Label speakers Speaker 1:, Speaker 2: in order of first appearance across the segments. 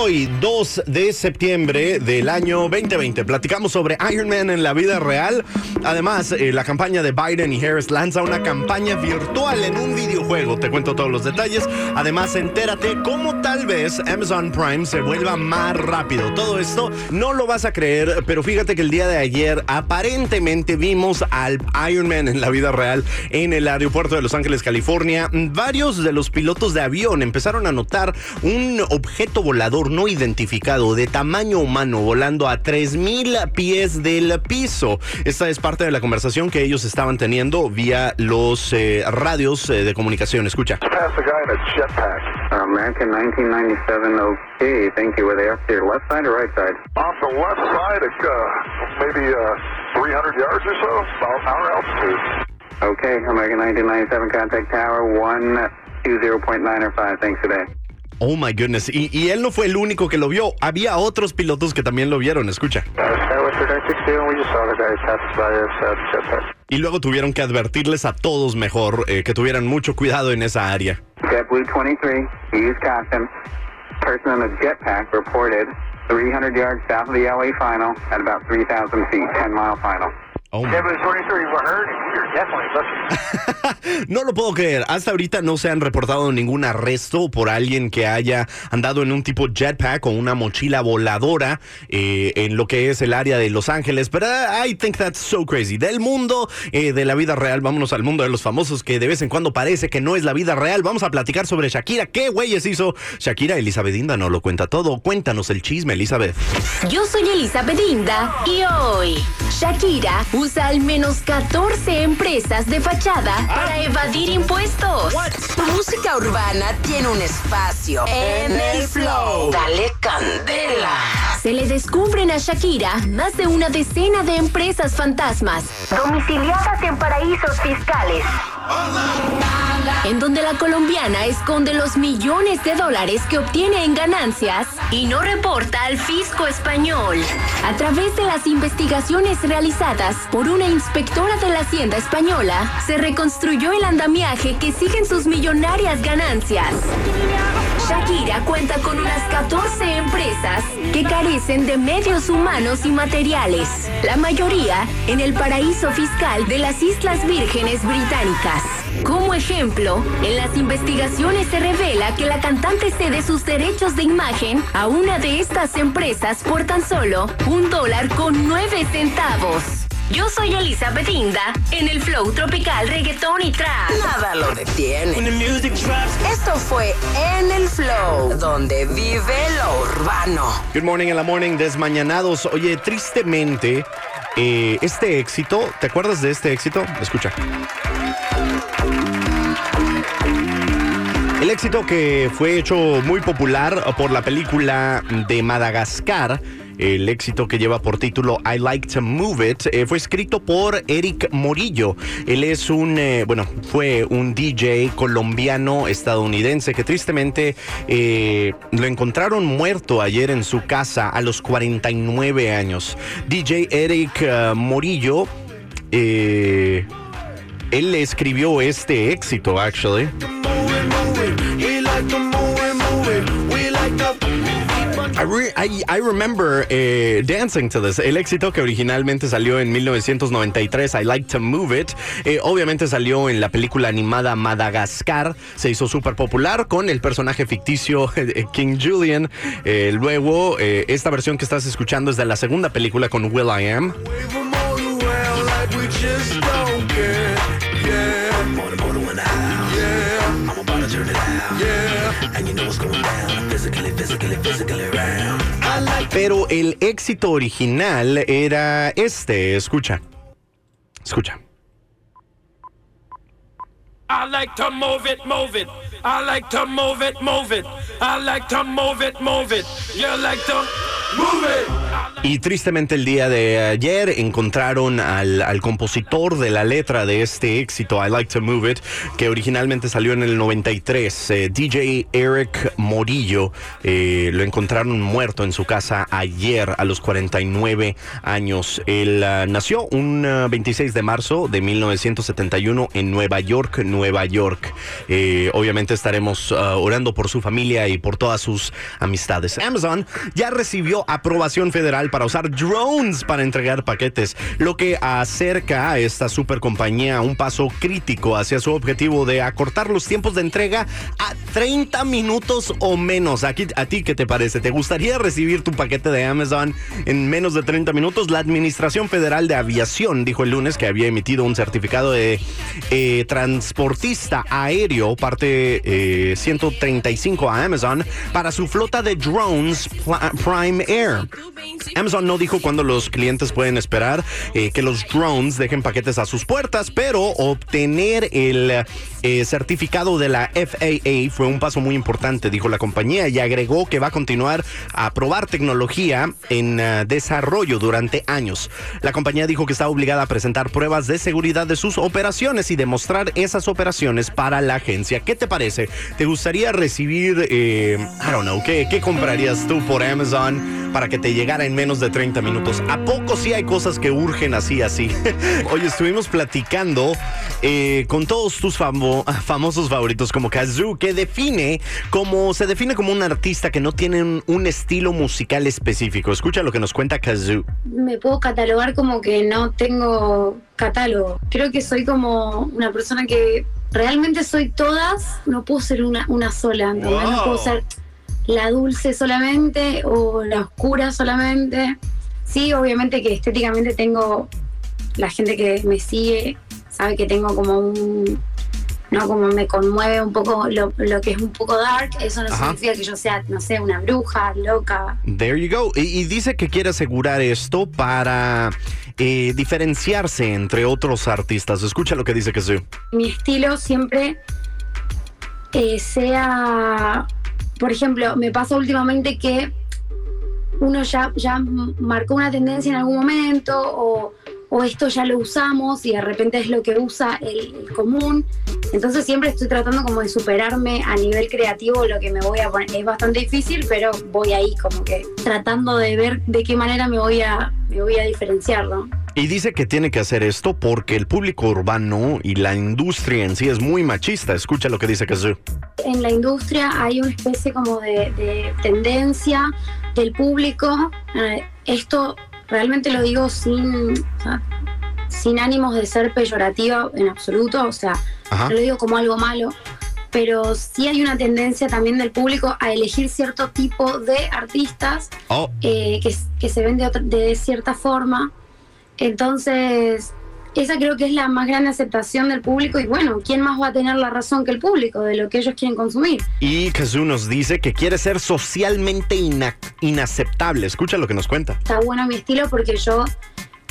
Speaker 1: Hoy, 2 de septiembre del año 2020, platicamos sobre Iron Man en la vida real. Además, eh, la campaña de Biden y Harris lanza una campaña virtual en un videojuego. Te cuento todos los detalles. Además, entérate cómo tal vez Amazon Prime se vuelva más rápido. Todo esto no lo vas a creer, pero fíjate que el día de ayer aparentemente vimos al Iron Man en la vida real en el aeropuerto de Los Ángeles, California. Varios de los pilotos de avión empezaron a notar un objeto volador no identificado de tamaño humano volando a 3.000 pies del piso. Esta es parte de la conversación que ellos estaban teniendo vía los eh, radios eh, de comunicación. Escucha.
Speaker 2: American 1997, okay, thank you. Were they up to your left side or right side?
Speaker 3: Off the left side, uh, maybe uh, 300 yards or so, about our altitude.
Speaker 2: Okay, American 1997, contact tower 120.9 thanks today.
Speaker 1: Oh my goodness. Y, y, él no fue el único que lo vio. Había otros pilotos que también lo vieron. Escucha. Y luego tuvieron que advertirles a todos mejor eh, que tuvieran mucho cuidado en esa área.
Speaker 2: JetBlue 23, use caution. Person in a jetpack reported 300 yards south of the LA final at about 3,000 feet, 10 mile final.
Speaker 1: Oh my.
Speaker 3: JetBlue 23, you were heard. You're definitely looking.
Speaker 1: no lo puedo creer. Hasta ahorita no se han reportado ningún arresto por alguien que haya andado en un tipo jetpack o una mochila voladora eh, en lo que es el área de Los Ángeles. Pero I think that's so crazy. Del mundo eh, de la vida real, vámonos al mundo de los famosos que de vez en cuando parece que no es la vida real. Vamos a platicar sobre Shakira. ¿Qué güeyes hizo Shakira? Elizabeth Inda no lo cuenta todo. Cuéntanos el chisme, Elizabeth.
Speaker 4: Yo soy Elizabeth Inda y hoy Shakira usa al menos 14 empresas de fachada para evadir impuestos. Tu música urbana tiene un espacio en el flow. Dale candela. Se le descubren a Shakira más de una decena de empresas fantasmas domiciliadas en paraísos fiscales. En donde la colombiana esconde los millones de dólares que obtiene en ganancias y no reporta al fisco español. A través de las investigaciones realizadas por una inspectora de la Hacienda española, se reconstruyó el andamiaje que siguen sus millonarias ganancias. Shakira cuenta con unas 14 empresas que carecen de medios humanos y materiales, la mayoría en el paraíso fiscal de las Islas Vírgenes Británicas. Como ejemplo, en las investigaciones se revela que la cantante cede sus derechos de imagen a una de estas empresas por tan solo un dólar con nueve centavos. Yo soy Elizabeth Inda en el flow tropical reggaetón y trap. Nada lo detiene. Esto fue En el Flow, donde vive lo urbano.
Speaker 1: Good morning en la morning, desmañanados. Oye, tristemente, eh, este éxito, ¿te acuerdas de este éxito? Escucha. El éxito que fue hecho muy popular por la película de Madagascar, el éxito que lleva por título I Like to Move It, eh, fue escrito por Eric Morillo. Él es un, eh, bueno, fue un DJ colombiano estadounidense que tristemente eh, lo encontraron muerto ayer en su casa a los 49 años. DJ Eric Morillo, eh, él escribió este éxito, actually. I, re- I, I remember eh, dancing to this. El éxito que originalmente salió en 1993, I Like to Move It, eh, obviamente salió en la película animada Madagascar. Se hizo súper popular con el personaje ficticio eh, King Julian. Eh, luego, eh, esta versión que estás escuchando es de la segunda película con Will I Am. Pero el éxito original era este. Escucha. Escucha.
Speaker 5: I like to move it, move it. I like to move it, move it. I like to move it, move it. You like to move it.
Speaker 1: Y tristemente el día de ayer encontraron al, compositor de la letra de este éxito, I Like to Move It, que originalmente salió en el 93, eh, DJ Eric Morillo. Eh, lo encontraron muerto en su casa ayer a los 49 años. Él uh, nació un uh, 26 de marzo de 1971 en Nueva York, Nueva York. Eh, obviamente estaremos uh, orando por su familia y por todas sus amistades. Amazon ya recibió aprobación federal para usar drones para entregar paquetes, lo que acerca a esta super compañía a un paso crítico hacia su objetivo de acortar los tiempos de entrega a 30 minutos o menos. Aquí, ¿A ti qué te parece? ¿Te gustaría recibir tu paquete de Amazon en menos de 30 minutos? La Administración Federal de Aviación dijo el lunes que había emitido un certificado de eh, transportista aéreo, parte eh, 135 a Amazon, para su flota de drones Prime Air. Amazon no dijo cuándo los clientes pueden esperar eh, que los drones dejen paquetes a sus puertas, pero obtener el eh, certificado de la FAA fue un paso muy importante, dijo la compañía, y agregó que va a continuar a probar tecnología en uh, desarrollo durante años. La compañía dijo que está obligada a presentar pruebas de seguridad de sus operaciones y demostrar esas operaciones para la agencia. ¿Qué te parece? ¿Te gustaría recibir, eh, I don't know, ¿qué, qué comprarías tú por Amazon para que te llegara en menos de 30 minutos? ¿A poco sí hay cosas que urgen así, así? Hoy estuvimos platicando eh, con todos tus famo famosos favoritos como Kazoo, que define como, se define como un artista que no tiene un, un estilo musical específico. Escucha lo que nos cuenta Kazoo.
Speaker 6: Me puedo catalogar como que no tengo catálogo. Creo que soy como una persona que realmente soy todas, no puedo ser una, una sola.
Speaker 1: Wow.
Speaker 6: No puedo ser la dulce solamente o la oscura solamente. Sí, obviamente que estéticamente tengo, la gente que me sigue sabe que tengo como un, no, como me conmueve un poco lo, lo que es un poco dark, eso no
Speaker 1: Ajá.
Speaker 6: significa que yo sea, no sé, una bruja, loca.
Speaker 1: There you go. Y, y dice que quiere asegurar esto para eh, diferenciarse entre otros artistas. Escucha lo que dice Kazoo.
Speaker 6: mi estilo siempre eh, sea, por ejemplo, me pasa últimamente que uno ya, ya marcó una tendencia en algún momento o, o esto ya lo usamos y de repente es lo que usa el, el común. Entonces siempre estoy tratando como de superarme a nivel creativo lo que me voy a poner. Es bastante difícil, pero voy ahí como que tratando de ver de qué manera me voy a, me voy a diferenciar, ¿no?
Speaker 1: Y dice que tiene que hacer esto porque el público urbano y la industria en sí es muy machista. Escucha lo que dice Kazoo.
Speaker 6: en la industria hay una especie como de, de tendencia del público. eh, esto realmente lo digo sin, o sea, sin ánimos de ser peyorativa en absoluto, o sea,
Speaker 1: Ajá.
Speaker 6: no lo digo como algo malo, pero sí hay una tendencia también del público a elegir cierto tipo de artistas
Speaker 1: Oh,
Speaker 6: eh, que, que se ven de, otra- de cierta forma. Entonces, esa creo que es la más grande aceptación del público y bueno, ¿quién más va a tener la razón que el público de lo que ellos quieren consumir?
Speaker 1: y Kazoo nos dice que quiere ser socialmente ina- inaceptable. Escucha lo que nos cuenta.
Speaker 6: Está bueno mi estilo porque yo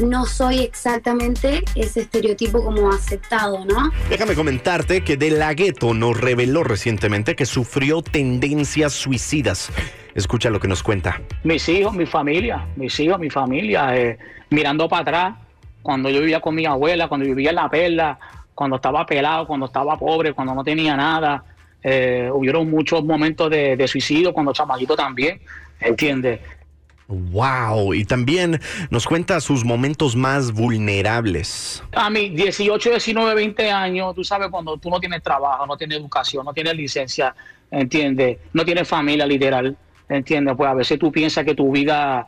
Speaker 6: no soy exactamente ese estereotipo como aceptado, ¿no?
Speaker 1: Déjame comentarte que De La Ghetto nos reveló recientemente que sufrió tendencias suicidas. Escucha lo que nos cuenta.
Speaker 7: mis hijos, mi familia, mis hijos, mi familia, eh, mirando para atrás, cuando yo vivía con mi abuela, cuando vivía en la perla, cuando estaba pelado, cuando estaba pobre, cuando no tenía nada, eh, hubieron muchos momentos de, de suicidio, cuando chamaquito también, ¿entiendes?
Speaker 1: Wow, y también nos cuenta sus momentos más vulnerables.
Speaker 7: A mí, 18, 19, 20 años, tú sabes, cuando tú no tienes trabajo, no tienes educación, no tienes licencia, ¿entiendes? No tienes familia literal, ¿entiendes? Pues a veces tú piensas que tu vida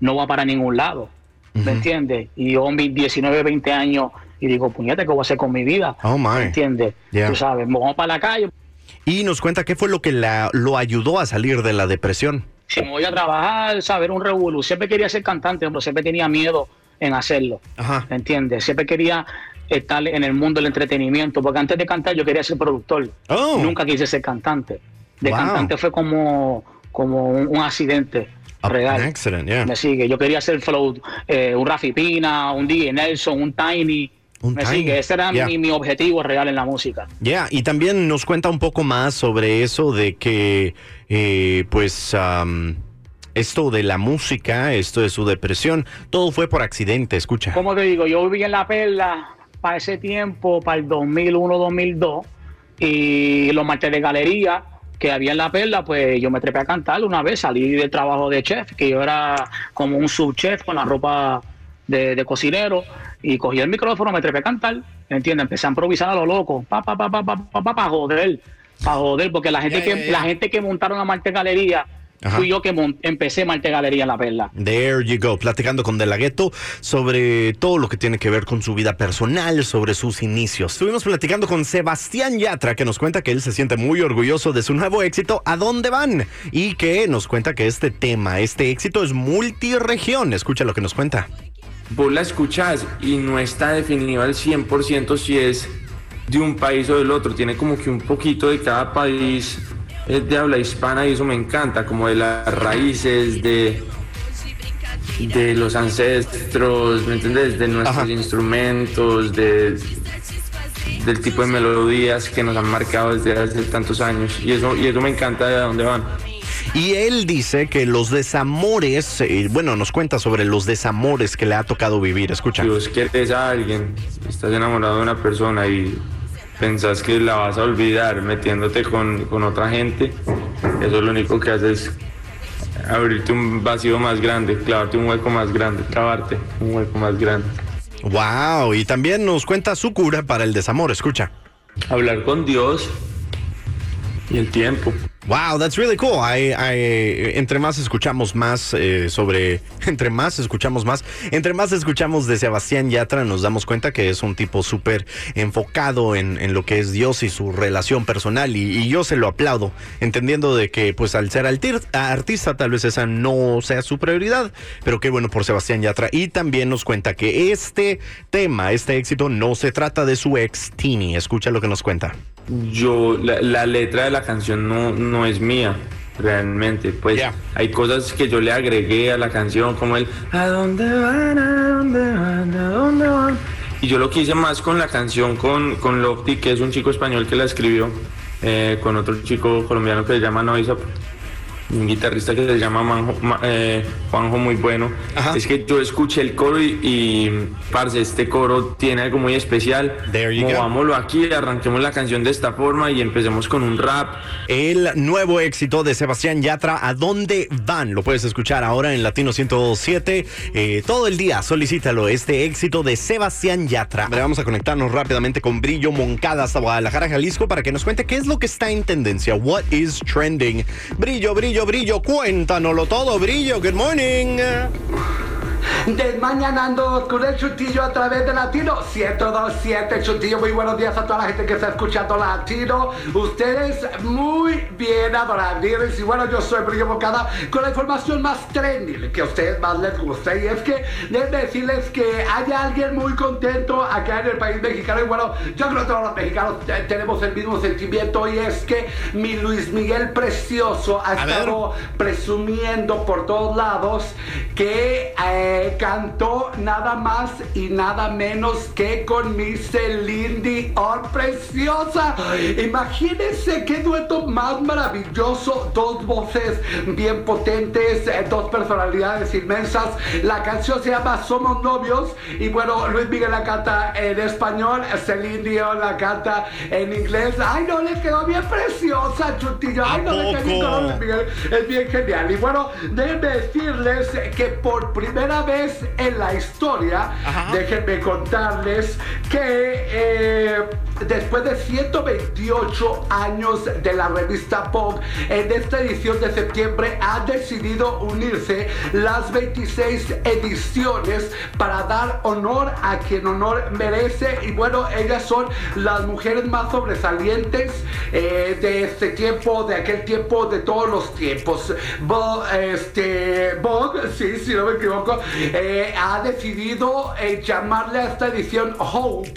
Speaker 7: no va para ningún lado, ¿me entiendes? Y yo, mis 19, 20 años, y digo, puñete, ¿qué voy a hacer con mi vida?
Speaker 1: Oh my.
Speaker 7: ¿Entiendes?
Speaker 1: Yeah.
Speaker 7: Tú sabes, me vamos para la calle,
Speaker 1: Y nos cuenta qué fue lo que la- lo ayudó a salir de la depresión.
Speaker 7: si me voy a trabajar, saber un revolú. Siempre quería ser cantante, pero siempre tenía miedo en hacerlo.
Speaker 1: Ajá.
Speaker 7: ¿Entiendes? Siempre quería estar en el mundo del entretenimiento, porque antes de cantar yo quería ser productor.
Speaker 1: Oh.
Speaker 7: Nunca quise ser cantante. De
Speaker 1: Wow.
Speaker 7: cantante fue como, como un, un accidente
Speaker 1: An
Speaker 7: real.
Speaker 1: accident, yeah.
Speaker 7: Me sigue. Yo quería ser flow, eh, un Rafi Pina, un DJ Nelson, un Tiny.
Speaker 1: Un
Speaker 7: me
Speaker 1: Tiny,
Speaker 7: sigue. Ese era
Speaker 1: yeah.
Speaker 7: mi, mi objetivo real en la música.
Speaker 1: Ya, y también nos cuenta un poco más sobre eso de que, eh, pues, am, esto de la música, esto de su depresión, todo fue por accidente, escucha.
Speaker 7: Como te digo, yo viví en La Perla para ese tiempo, para el 2001-2002, y los martes de galería que había en La Perla, pues yo me trepé a cantar una vez, salí del trabajo de chef, que yo era como un subchef con la ropa de, de cocinero, y cogí el micrófono, me trepé a cantar, ¿entiendes? Empecé a improvisar a lo loco, pa, pa, pa, pa, pa, pa, pa, pa, joder, para joder, porque la gente, que,
Speaker 1: ya.
Speaker 7: la gente que montaron a Marte Galería,
Speaker 1: Ajá.
Speaker 7: fui yo que empecé Marte Galería en La Perla.
Speaker 1: There you go, platicando con De La Ghetto sobre todo lo que tiene que ver con su vida personal, sobre sus inicios. Estuvimos platicando con Sebastián Yatra, que nos cuenta que él se siente muy orgulloso de su nuevo éxito, ¿A dónde van? Y que nos cuenta que este tema, este éxito es multiregión. Escucha lo que nos cuenta.
Speaker 8: vos la escuchás y no está definido al 100% si es de un país o del otro, tiene como que un poquito de cada país eh, de habla hispana y eso me encanta, como de las raíces, de, de los ancestros, ¿me entiendes? De nuestros
Speaker 1: Ajá.
Speaker 8: instrumentos, de, del tipo de melodías que nos han marcado desde hace tantos años y eso, y eso me encanta de dónde van.
Speaker 1: Y él dice que los desamores, eh, bueno, nos cuenta sobre los desamores que le ha tocado vivir. Escucha.
Speaker 8: Si vos querés a alguien, estás enamorado de una persona y pensás que la vas a olvidar metiéndote con, con otra gente, eso lo único que hace es abrirte un vacío más grande, clavarte un hueco más grande, clavarte un hueco más grande.
Speaker 1: Wow, y también nos cuenta su cura para el desamor. Escucha.
Speaker 8: Hablar con Dios y el tiempo.
Speaker 1: Wow, that's really cool. Entre más escuchamos más eh, sobre, entre más escuchamos más, entre más escuchamos de Sebastián Yatra, nos damos cuenta que es un tipo súper enfocado en, en lo que es Dios y su relación personal. Y, yo se lo aplaudo, entendiendo de que, pues, al ser artista, tal vez esa no sea su prioridad. Pero qué bueno por Sebastián Yatra. Y también nos cuenta que este tema, este éxito, no se trata de su ex Tini. Escucha lo que nos cuenta.
Speaker 8: Yo la, la letra de la canción no, no es mía realmente pues
Speaker 1: Ya.
Speaker 8: hay cosas que yo le agregué a la canción como el a dónde van a dónde van a dónde van y yo lo quise más con la canción con con Lofty que es un chico español que la escribió eh, con otro chico colombiano que se llama Noisa un guitarrista que se llama Manjo- eh, Juanjo muy bueno
Speaker 1: Ajá.
Speaker 8: es que yo escuché el coro y, y parce este coro tiene algo muy especial
Speaker 1: There you go.
Speaker 8: movámoslo aquí arranquemos la canción de esta forma y empecemos con un rap
Speaker 1: El nuevo éxito de Sebastián Yatra, ¿A dónde van? Lo puedes escuchar ahora en Latino 107. eh, todo el día, solicítalo, este éxito de Sebastián Yatra. Vamos a conectarnos rápidamente con Brillo Moncada hasta Guadalajara, Jalisco, para que nos cuente qué es lo que está en tendencia. What is trending? Brillo, brillo, brillo, cuéntanoslo todo, Brillo, good morning.
Speaker 9: Desmañanando con el chutillo a través de Latino 1027 Chutillo, muy buenos días a toda la gente que está escuchando Latino. Ustedes muy bien adorables. Y bueno, yo soy Brillo Bocada con la información más trendy que a ustedes más les gusta. Y es que deben decirles que hay alguien muy contento acá en el país mexicano. Y bueno, yo creo que todos los mexicanos tenemos el mismo sentimiento. Y es que mi Luis Miguel Precioso ha
Speaker 1: A ver.
Speaker 9: estado presumiendo por todos lados que eh, cantó nada más y nada menos que con mi Celine Dion preciosa. Imagínense qué dueto más maravilloso, dos voces bien potentes, eh, dos personalidades inmensas. La canción se llama Somos Novios y bueno, Luis Miguel la canta en español, Celine Dion la canta en inglés. Ay, no, le quedó bien preciosa, chutillo. Ay, no, le quedó bien Luis Miguel. Es bien genial. Y bueno, déjenme decirles que por primera vez en la historia, déjenme contarles que eh, después de 128 años de la revista Vogue, en esta edición de septiembre ha decidido unirse las 26 ediciones para dar honor a quien honor merece. Y bueno, ellas son las mujeres más sobresalientes eh, de este tiempo, de aquel tiempo, de todos los tiempos. Vogue, este, Vogue, sí, si no me equivoco, eh, ha decidido eh, llamarle a esta edición Hope.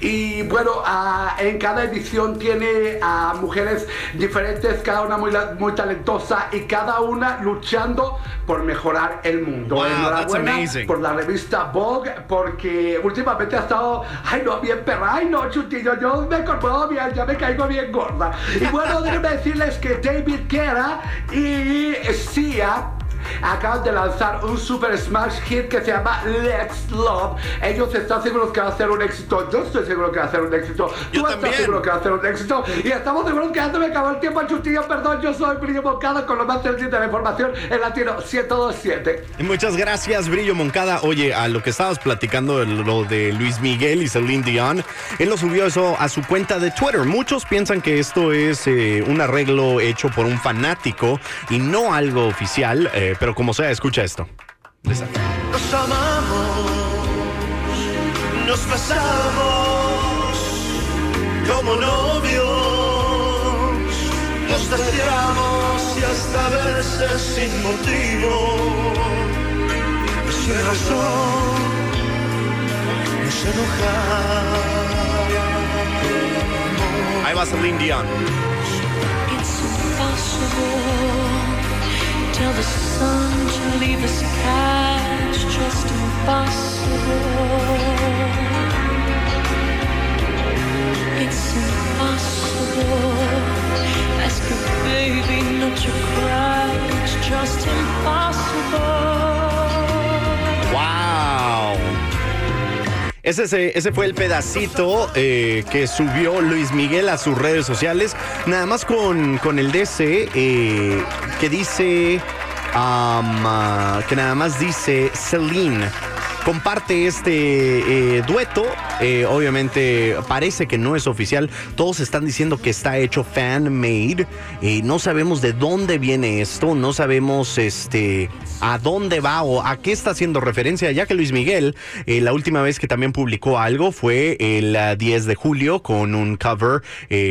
Speaker 9: Y bueno, ah, en cada edición tiene a mujeres diferentes, cada una muy, muy talentosa y cada una luchando por mejorar el mundo.
Speaker 1: Wow,
Speaker 9: Enhorabuena
Speaker 1: amazing.
Speaker 9: por la revista Vogue, porque últimamente ha estado, ay no, bien perra, ay no, chutillo, yo me conmuevo bien, ya me caigo bien gorda. Y bueno, déjenme decirles que David Guerra y Sia acaban de lanzar un super smash hit que se llama Let's Love. Ellos están seguros que va a ser un éxito. Yo estoy seguro que va a ser un éxito.
Speaker 1: Yo
Speaker 9: Tú
Speaker 1: también.
Speaker 9: estás seguro que va a ser un éxito. Y estamos seguros que se me acabó el tiempo, Chutillo. Perdón, yo soy Brillo Moncada con lo más reciente de la información en Latino 1027.
Speaker 1: Y Muchas gracias, Brillo Moncada. Oye, a lo que estabas platicando, de lo de Luis Miguel y Celine Dion, él lo subió eso a su cuenta de Twitter. Muchos piensan que esto es eh, un arreglo hecho por un fanático y no algo oficial, eh, pero como sea, escucha esto.
Speaker 10: Nos amamos, nos besamos como novios, nos deseamos y hasta veces sin motivo, sin razón, nos enojamos.
Speaker 1: Ahí va Celine Dion.
Speaker 11: It's impossible. Tell the sun to leave the sky. It's just impossible. It's impossible. Ask a baby not to cry. It's just impossible.
Speaker 1: Ese, ese, fue el pedacito eh, que subió Luis Miguel a sus redes sociales, nada más con, con el DC eh, que dice, ah, que nada más dice Celine. Comparte este eh, dueto, eh, obviamente parece que no es oficial, todos están diciendo que está hecho fan-made, eh, no sabemos de dónde viene esto, no sabemos este, a dónde va o a qué está haciendo referencia, ya que Luis Miguel, eh, la última vez que también publicó algo fue el ah, 10 de julio con un cover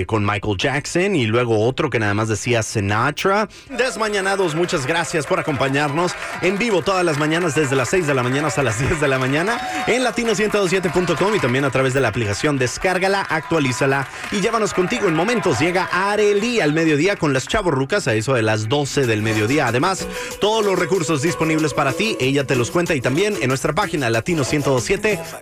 Speaker 1: con Michael Jackson y luego otro que nada más decía Sinatra. Desmañanados, muchas gracias por acompañarnos en vivo todas las mañanas desde las 6 de la mañana hasta las 10 de la mañana en latino127.com y también a través de la aplicación. Descárgala, actualízala y llévanos contigo en momentos. Llega Areli al mediodía con las chavorrucas a eso de las 12 del mediodía. Además, todos los recursos disponibles para ti, ella te los cuenta y también en nuestra página latino127